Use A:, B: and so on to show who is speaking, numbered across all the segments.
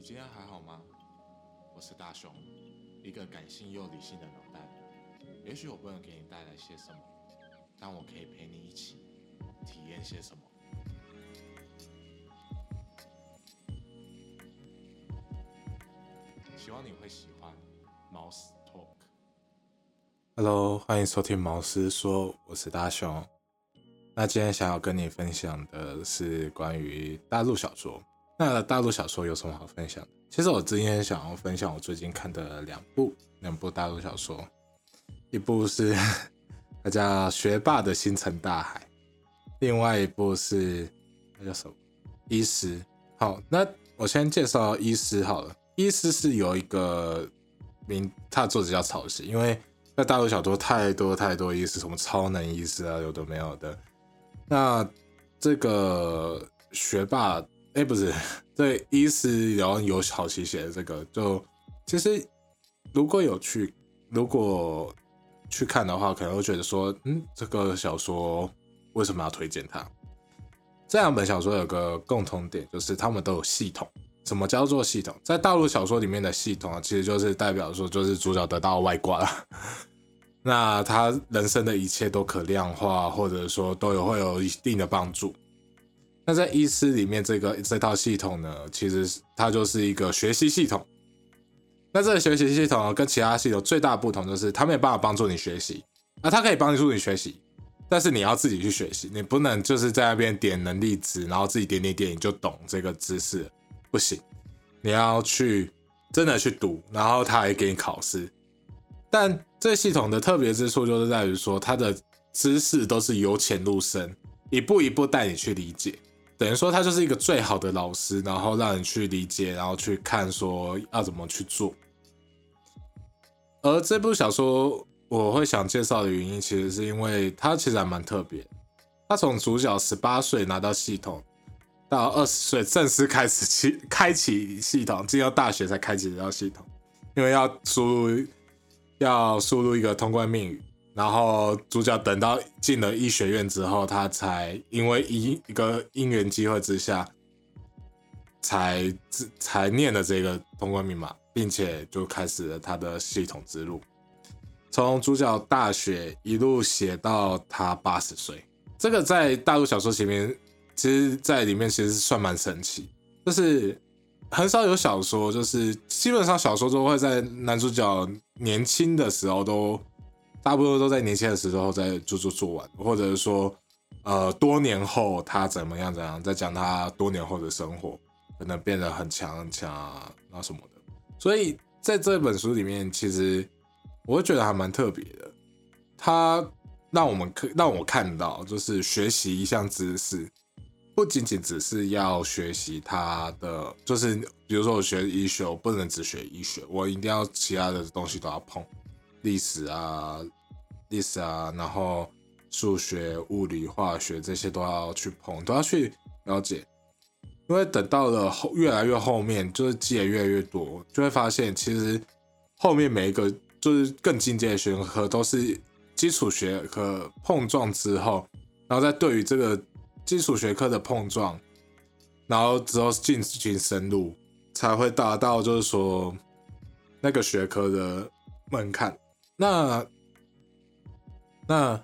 A: 你今天还好吗？我是大雄，一个感性又理性的脑袋。也许我不能给你带来些什么，但我可以陪你一起体验些什么。希望你会喜欢毛斯 Talk。Hello，欢迎收听毛斯说，我是大雄。那今天想要跟你分享的是关于大陆小说。那大陆小说有什么好分享？其实我今天想要分享我最近看的两部两部大陆小说，一部是那叫《学霸的星辰大海》，另外一部是那叫什么《医师》。好，那我先介绍《医师》好了，《医师》是有一个名，他的作者叫曹石，因为在大陆小说太多太多医师，什么超能医师啊，有的没有的。那这个学霸。哎，不是，对，医师然后有好奇写的这个，就其实如果有去如果去看的话，可能会觉得说，嗯，这个小说为什么要推荐它？这两本小说有个共同点，就是他们都有系统。什么叫做系统？在大陆小说里面的系统啊，其实就是代表说，就是主角得到外挂了，那他人生的一切都可量化，或者说都有会有一定的帮助。那在医师里面，这个这套系统呢，其实它就是一个学习系统。那这个学习系统跟其他系统最大不同就是，它没有办法帮助你学习。那它可以帮助你学习，但是你要自己去学习，你不能就是在那边点能力值，然后自己点点点你就懂这个知识，不行。你要去真的去读，然后它还给你考试。但这系统的特别之处就是在于说，它的知识都是由浅入深，一步一步带你去理解。等于说他就是一个最好的老师，然后让你去理解，然后去看说要怎么去做。而这部小说我会想介绍的原因，其实是因为它其实还蛮特别。他从主角十八岁拿到系统，到二十岁正式开始去开启系统，进到大学才开启这套系统，因为要输入要输入一个通关命语。然后主角等到进了医学院之后，他才因为一一个因缘机会之下，才才念了这个通关密码，并且就开始了他的系统之路。从主角大学一路写到他八十岁，这个在大陆小说前面，其实在里面其实算蛮神奇，就是很少有小说，就是基本上小说都会在男主角年轻的时候都。大部分都在年轻的时候在做做做完，或者是说，呃，多年后他怎么样怎样，在讲他多年后的生活，可能变得很强很强啊，那什么的。所以在这本书里面，其实我觉得还蛮特别的。他让我们可让我看到，就是学习一项知识，不仅仅只是要学习他的，就是比如说我学医学，我不能只学医学，我一定要其他的东西都要碰。历史啊，历史啊，然后数学、物理、化学这些都要去碰，都要去了解。因为等到了后越来越后面，就是积累越来越多，就会发现其实后面每一个就是更进阶的学科都是基础学科碰撞之后，然后再对于这个基础学科的碰撞，然后之后进行深入，才会达到就是说那个学科的门槛。那那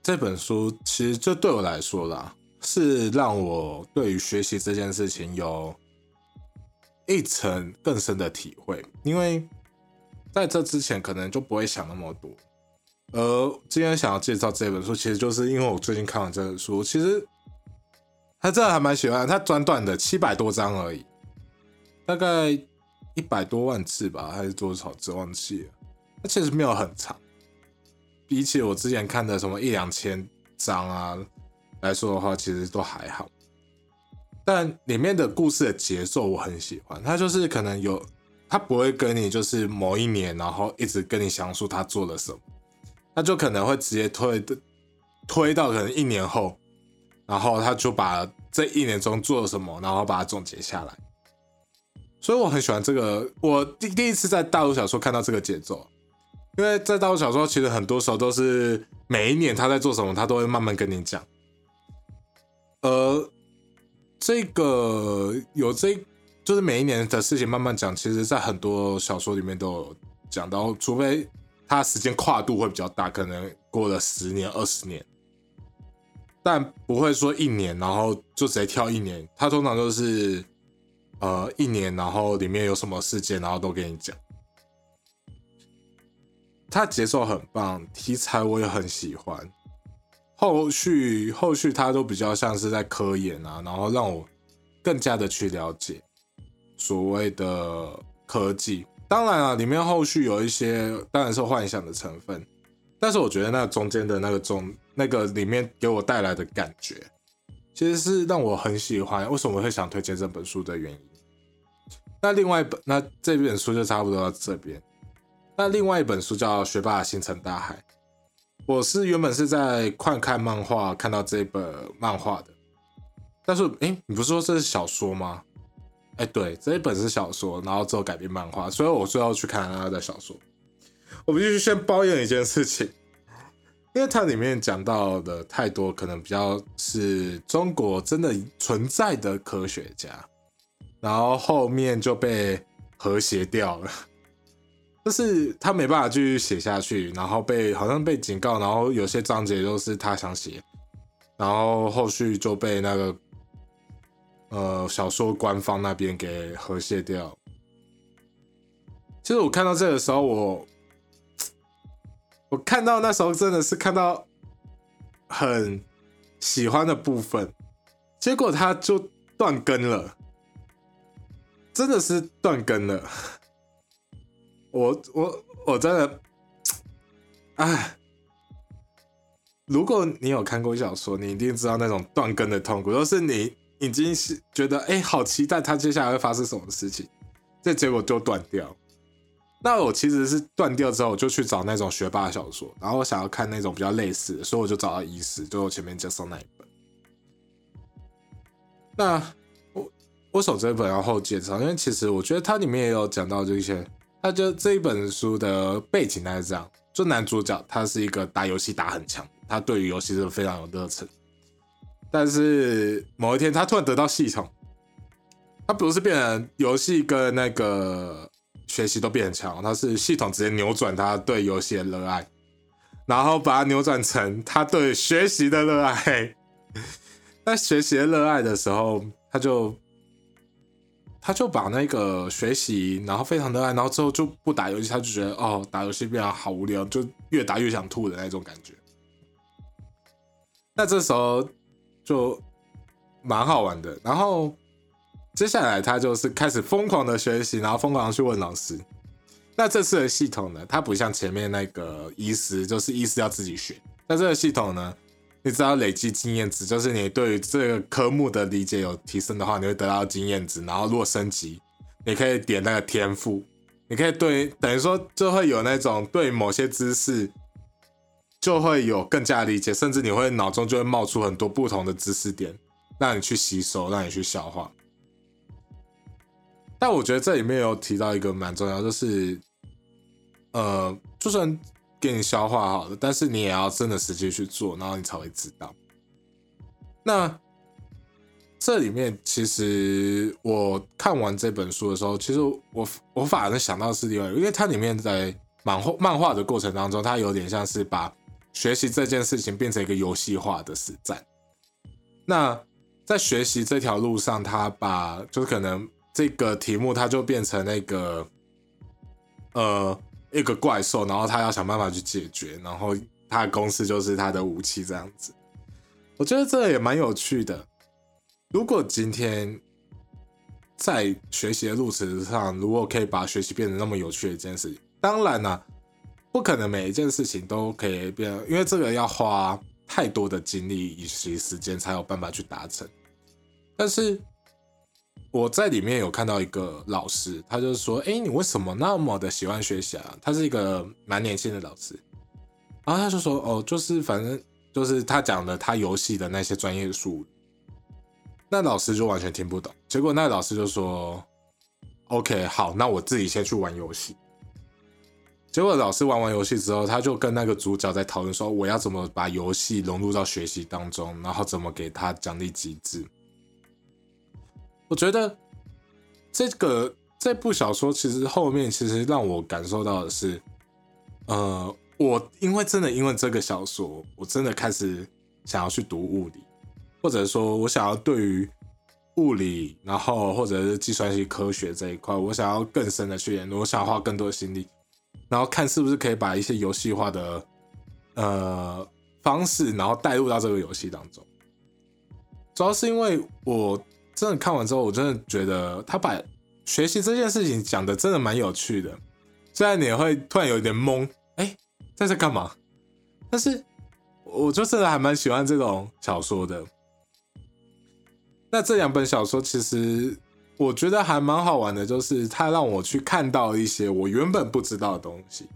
A: 这本书其实就对我来说啦，是让我对于学习这件事情有一层更深的体会。因为在这之前可能就不会想那么多。而今天想要介绍这本书，其实就是因为我最近看完这本书，其实他真的还蛮喜欢。它短短的七百多章而已，大概一百多万字吧，还是多少字忘记了。它其实没有很长，比起我之前看的什么一两千章啊来说的话，其实都还好。但里面的故事的节奏我很喜欢，它就是可能有，它不会跟你就是某一年，然后一直跟你详述他做了什么，他就可能会直接推的推到可能一年后，然后他就把这一年中做了什么，然后把它总结下来。所以我很喜欢这个，我第第一次在大陆小说看到这个节奏。因为在大陆小说，其实很多时候都是每一年他在做什么，他都会慢慢跟你讲。呃这个有这就是每一年的事情慢慢讲，其实在很多小说里面都有讲到，除非它时间跨度会比较大，可能过了十年、二十年，但不会说一年，然后就直接跳一年。它通常都是呃一年，然后里面有什么事件，然后都给你讲。它节奏很棒，题材我也很喜欢。后续后续它都比较像是在科研啊，然后让我更加的去了解。所谓的科技，当然啊，里面后续有一些当然是幻想的成分，但是我觉得那中间的那个中那个里面给我带来的感觉，其实是让我很喜欢。为什么会想推荐这本书的原因？那另外一本，那这本书就差不多到这边。那另外一本书叫《学霸星辰大海》，我是原本是在快看漫画看到这本漫画的，但是哎，你不是说这是小说吗？哎，对，这一本是小说，然后之后改编漫画，所以我最后去看他的小说。我必须先抱怨一件事情，因为它里面讲到的太多，可能比较是中国真的存在的科学家，然后后面就被和谐掉了，就是他没办法继续写下去，然后被好像被警告，然后有些章节都是他想写，然后后续就被那个。呃，小说官方那边给和谐掉。其实我看到这个时候，我我看到那时候真的是看到很喜欢的部分，结果他就断更了，真的是断更了。我我我真的，哎，如果你有看过小说，你一定知道那种断更的痛苦，就是你。已经是觉得哎，好期待他接下来会发生什么事情，这结果就断掉。那我其实是断掉之后，我就去找那种学霸小说，然后我想要看那种比较类似的，所以我就找到《医师》，就我前面介绍那一本。那我我手这本要后介绍，因为其实我觉得它里面也有讲到这些。他就这一本书的背景大概是这样：，就男主角他是一个打游戏打很强，他对于游戏是非常有热忱。但是某一天，他突然得到系统，他不是变成游戏跟那个学习都变很强，他是系统直接扭转他对游戏的热爱，然后把它扭转成他对学习的热爱。在学习的热爱的时候，他就他就把那个学习，然后非常热爱，然后之后就不打游戏，他就觉得哦，打游戏变得好无聊，就越打越想吐的那种感觉。那这时候。就蛮好玩的，然后接下来他就是开始疯狂的学习，然后疯狂的去问老师。那这次的系统呢，它不像前面那个医师，就是医师要自己学。那这个系统呢，你只要累积经验值，就是你对于这个科目的理解有提升的话，你会得到经验值。然后如果升级，你可以点那个天赋，你可以对等于说就会有那种对某些知识。就会有更加理解，甚至你会脑中就会冒出很多不同的知识点，让你去吸收，让你去消化。但我觉得这里面有提到一个蛮重要，就是，呃，就算给你消化好了，但是你也要真的实际去做，然后你才会知道。那这里面其实我看完这本书的时候，其实我我反而想到是另外，因为它里面在漫画漫画的过程当中，它有点像是把学习这件事情变成一个游戏化的实战。那在学习这条路上，他把就是可能这个题目，它就变成那个呃一个怪兽，然后他要想办法去解决，然后他的公司就是他的武器这样子。我觉得这也蛮有趣的。如果今天在学习的路程上，如果可以把学习变成那么有趣的一件事情，当然呢。不可能每一件事情都可以变，因为这个要花太多的精力以及时间才有办法去达成。但是我在里面有看到一个老师，他就说：“哎，你为什么那么的喜欢学习啊？”他是一个蛮年轻的老师，然后他就说：“哦，就是反正就是他讲的他游戏的那些专业术语，那老师就完全听不懂。结果那老师就说：‘OK，好，那我自己先去玩游戏。’”结果老师玩完游戏之后，他就跟那个主角在讨论说：“我要怎么把游戏融入到学习当中，然后怎么给他奖励机制。”我觉得这个这部小说其实后面其实让我感受到的是，呃，我因为真的因为这个小说，我真的开始想要去读物理，或者说我想要对于物理，然后或者是计算机科学这一块，我想要更深的去研究，我想花更多的心力，然后看是不是可以把一些游戏化的呃方式，然后带入到这个游戏当中。主要是因为我真的看完之后，我真的觉得他把学习这件事情讲的真的蛮有趣的。虽然你会突然有点懵，哎，在这干嘛？但是我就真的还蛮喜欢这种小说的。那这两本小说其实我觉得还蛮好玩的，就是它让我去看到一些我原本不知道的东西。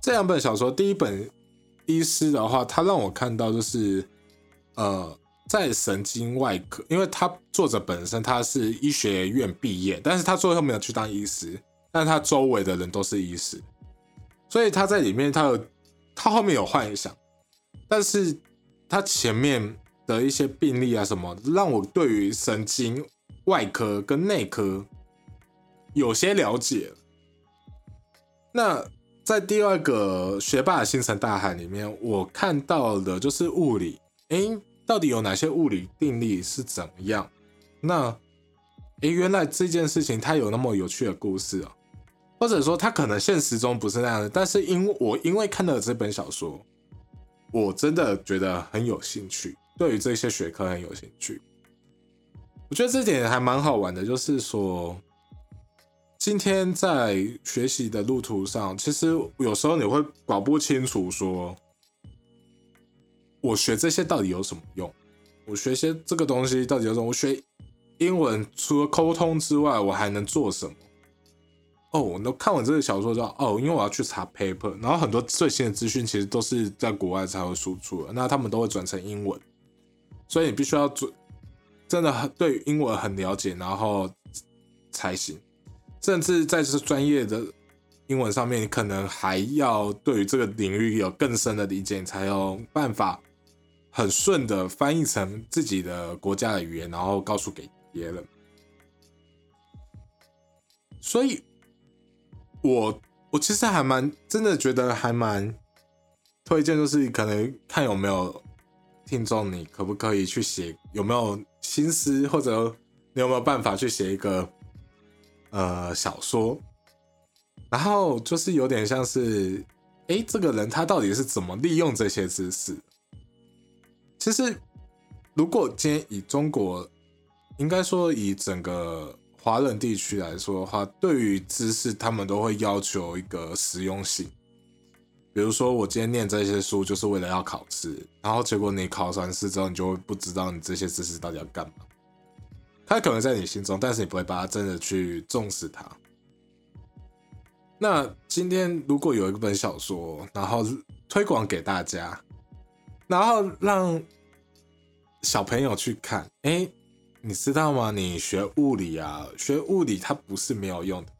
A: 这两本小说，第一本《医师》的话，它让我看到就是呃，在神经外科，因为他作者本身他是医学院毕业，但是他最后没有去当医师，但他周围的人都是医师，所以他在里面他有他后面有幻想，但是他前面。的一些病例啊，什么让我对于神经外科跟内科有些了解。那在第二个学霸的星辰大海里面，我看到的就是物理，哎，到底有哪些物理定律是怎么样？那，哎，原来这件事情它有那么有趣的故事啊，或者说它可能现实中不是那样的，但是因为我因为看了这本小说，我真的觉得很有兴趣。对于这些学科很有兴趣，我觉得这点还蛮好玩的。就是说，今天在学习的路途上，其实有时候你会搞不清楚，说我学这些到底有什么用？我学些这个东西到底有什么？我学英文除了沟通之外，我还能做什么？哦，那看完这个小说之后，哦，因为我要去查 paper，然后很多最新的资讯其实都是在国外才会输出的，那他们都会转成英文。所以你必须要做，真的很对英文很了解，然后才行。甚至在这专业的英文上面，你可能还要对于这个领域有更深的理解，才有办法很顺的翻译成自己的国家的语言，然后告诉给别人。所以，我我其实还蛮真的觉得还蛮推荐，就是可能看有没有。听众，你可不可以去写？有没有心思，或者你有没有办法去写一个呃小说？然后就是有点像是，哎，这个人他到底是怎么利用这些知识？其实，如果今天以中国，应该说以整个华人地区来说的话，对于知识，他们都会要求一个实用性。比如说，我今天念这些书就是为了要考试，然后结果你考完试之后，你就会不知道你这些知识到底要干嘛。它可能在你心中，但是你不会把它真的去重视它。那今天如果有一本小说，然后推广给大家，然后让小朋友去看，哎，你知道吗？你学物理啊，学物理它不是没有用的。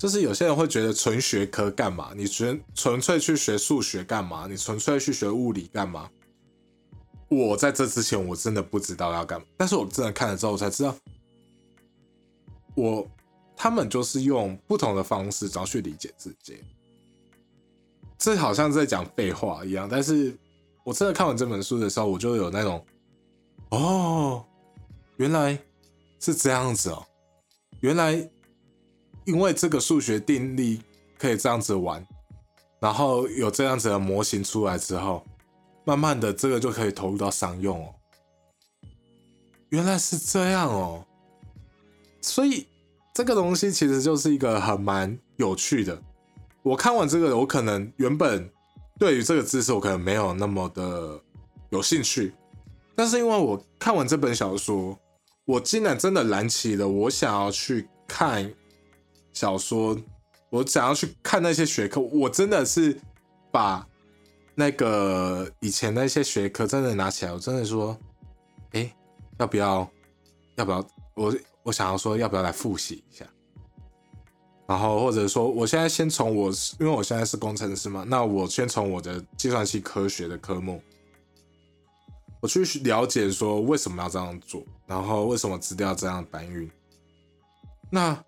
A: 就是有些人会觉得纯学科干嘛？你纯纯粹去学数学干嘛？你纯粹去学物理干嘛？我在这之前我真的不知道要干嘛，但是我真的看了之后我才知道，我他们就是用不同的方式然后去理解自己。这好像在讲废话一样，但是我真的看完这本书的时候，我就有那种，哦，原来是这样子哦，原来。因为这个数学定律可以这样子玩，然后有这样子的模型出来之后，慢慢的这个就可以投入到商用哦。原来是这样哦，所以这个东西其实就是一个很蛮有趣的。我看完这个，我可能原本对于这个知识我可能没有那么的有兴趣，但是因为我看完这本小说，我竟然真的燃起了我想要去看。小说，我想要去看那些学科，我真的是把那个以前那些学科真的拿起来，我真的说，哎，要不要，要不要？我我想要说，要不要来复习一下？然后或者说，我现在先从我，因为我现在是工程师嘛，那我先从我的计算机科学的科目，我去了解说为什么要这样做，然后为什么资料这样搬运。那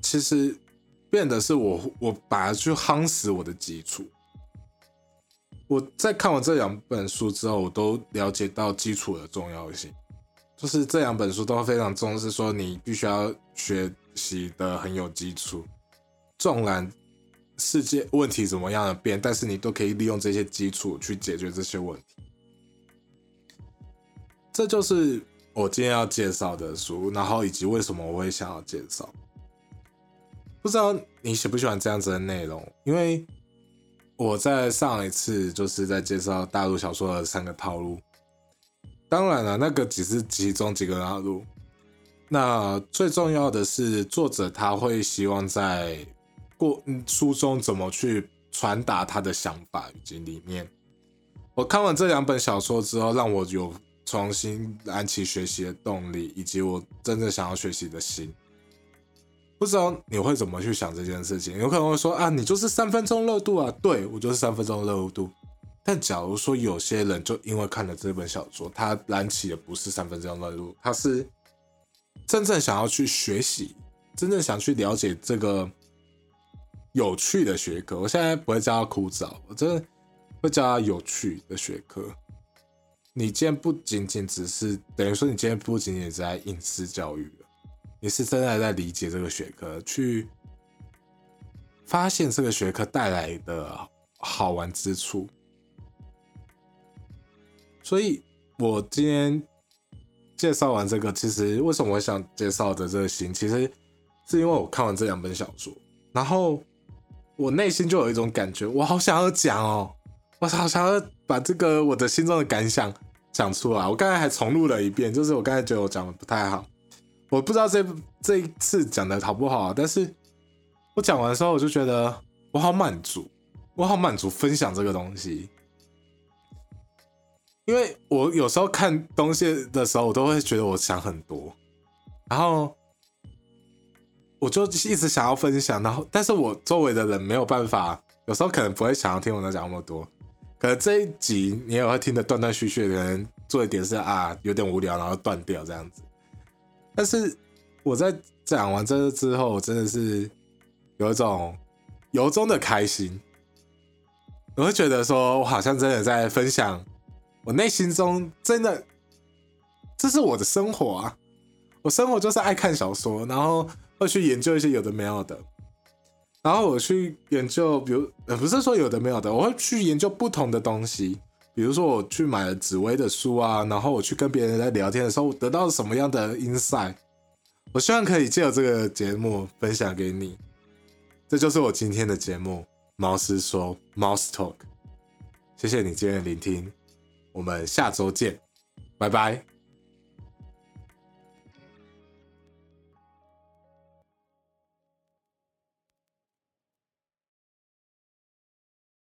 A: 其实变的是我，我把它去夯实我的基础。我在看完这两本书之后，我都了解到基础的重要性。就是这两本书都非常重视，说你必须要学习的很有基础。纵然世界问题怎么样的变，但是你都可以利用这些基础去解决这些问题。这就是我今天要介绍的书，然后以及为什么我会想要介绍。不知道你喜不喜欢这样子的内容？因为我在上一次就是在介绍大陆小说的三个套路。当然了，那个只是其中几个套路。那最重要的是，作者他会希望在过书中怎么去传达他的想法以及理念。我看完这两本小说之后，让我有重新燃起学习的动力，以及我真正想要学习的心。不知道你会怎么去想这件事情？有可能会说啊，你就是三分钟热度啊，对我就是三分钟热度。但假如说有些人就因为看了这本小说，他燃起的不是三分钟热度，他是真正想要去学习，真正想去了解这个有趣的学科。我现在不会叫他枯燥，我真的会叫他有趣的学科。你今天不仅仅只是等于说，你今天不仅仅在应试教育了，你是真的在理解这个学科，去发现这个学科带来的好玩之处。所以，我今天介绍完这个，其实为什么我想介绍的这个心，其实是因为我看完这两本小说，然后我内心就有一种感觉，我好想要讲哦，我好想要把这个我的心中的感想讲出来。我刚才还重录了一遍，就是我刚才觉得我讲的不太好，我不知道这这一次讲的好不好，但是我讲完的时候，我就觉得我好满足，我好满足分享这个东西。因为我有时候看东西的时候，我都会觉得我想很多，然后我就一直想要分享，然后但是我周围的人没有办法，有时候可能不会想要听我讲那么多，可能这一集你也会听得断断续续的，人做一点是啊有点无聊，然后断掉这样子。但是我在讲完这之后，真的是有一种由衷的开心，我会觉得说我好像真的在分享。我内心中真的，这是我的生活啊！我生活就是爱看小说，然后会去研究一些有的没有的，然后我去研究，比如呃，不是说有的没有的，我会去研究不同的东西。比如说我去买了紫薇的书啊，然后我去跟别人在聊天的时候，我得到什么样的 insight？我希望可以借由这个节目分享给你。这就是我今天的节目，猫师说 （Mouse Talk）。谢谢你今天的聆听。我们下周见，拜拜。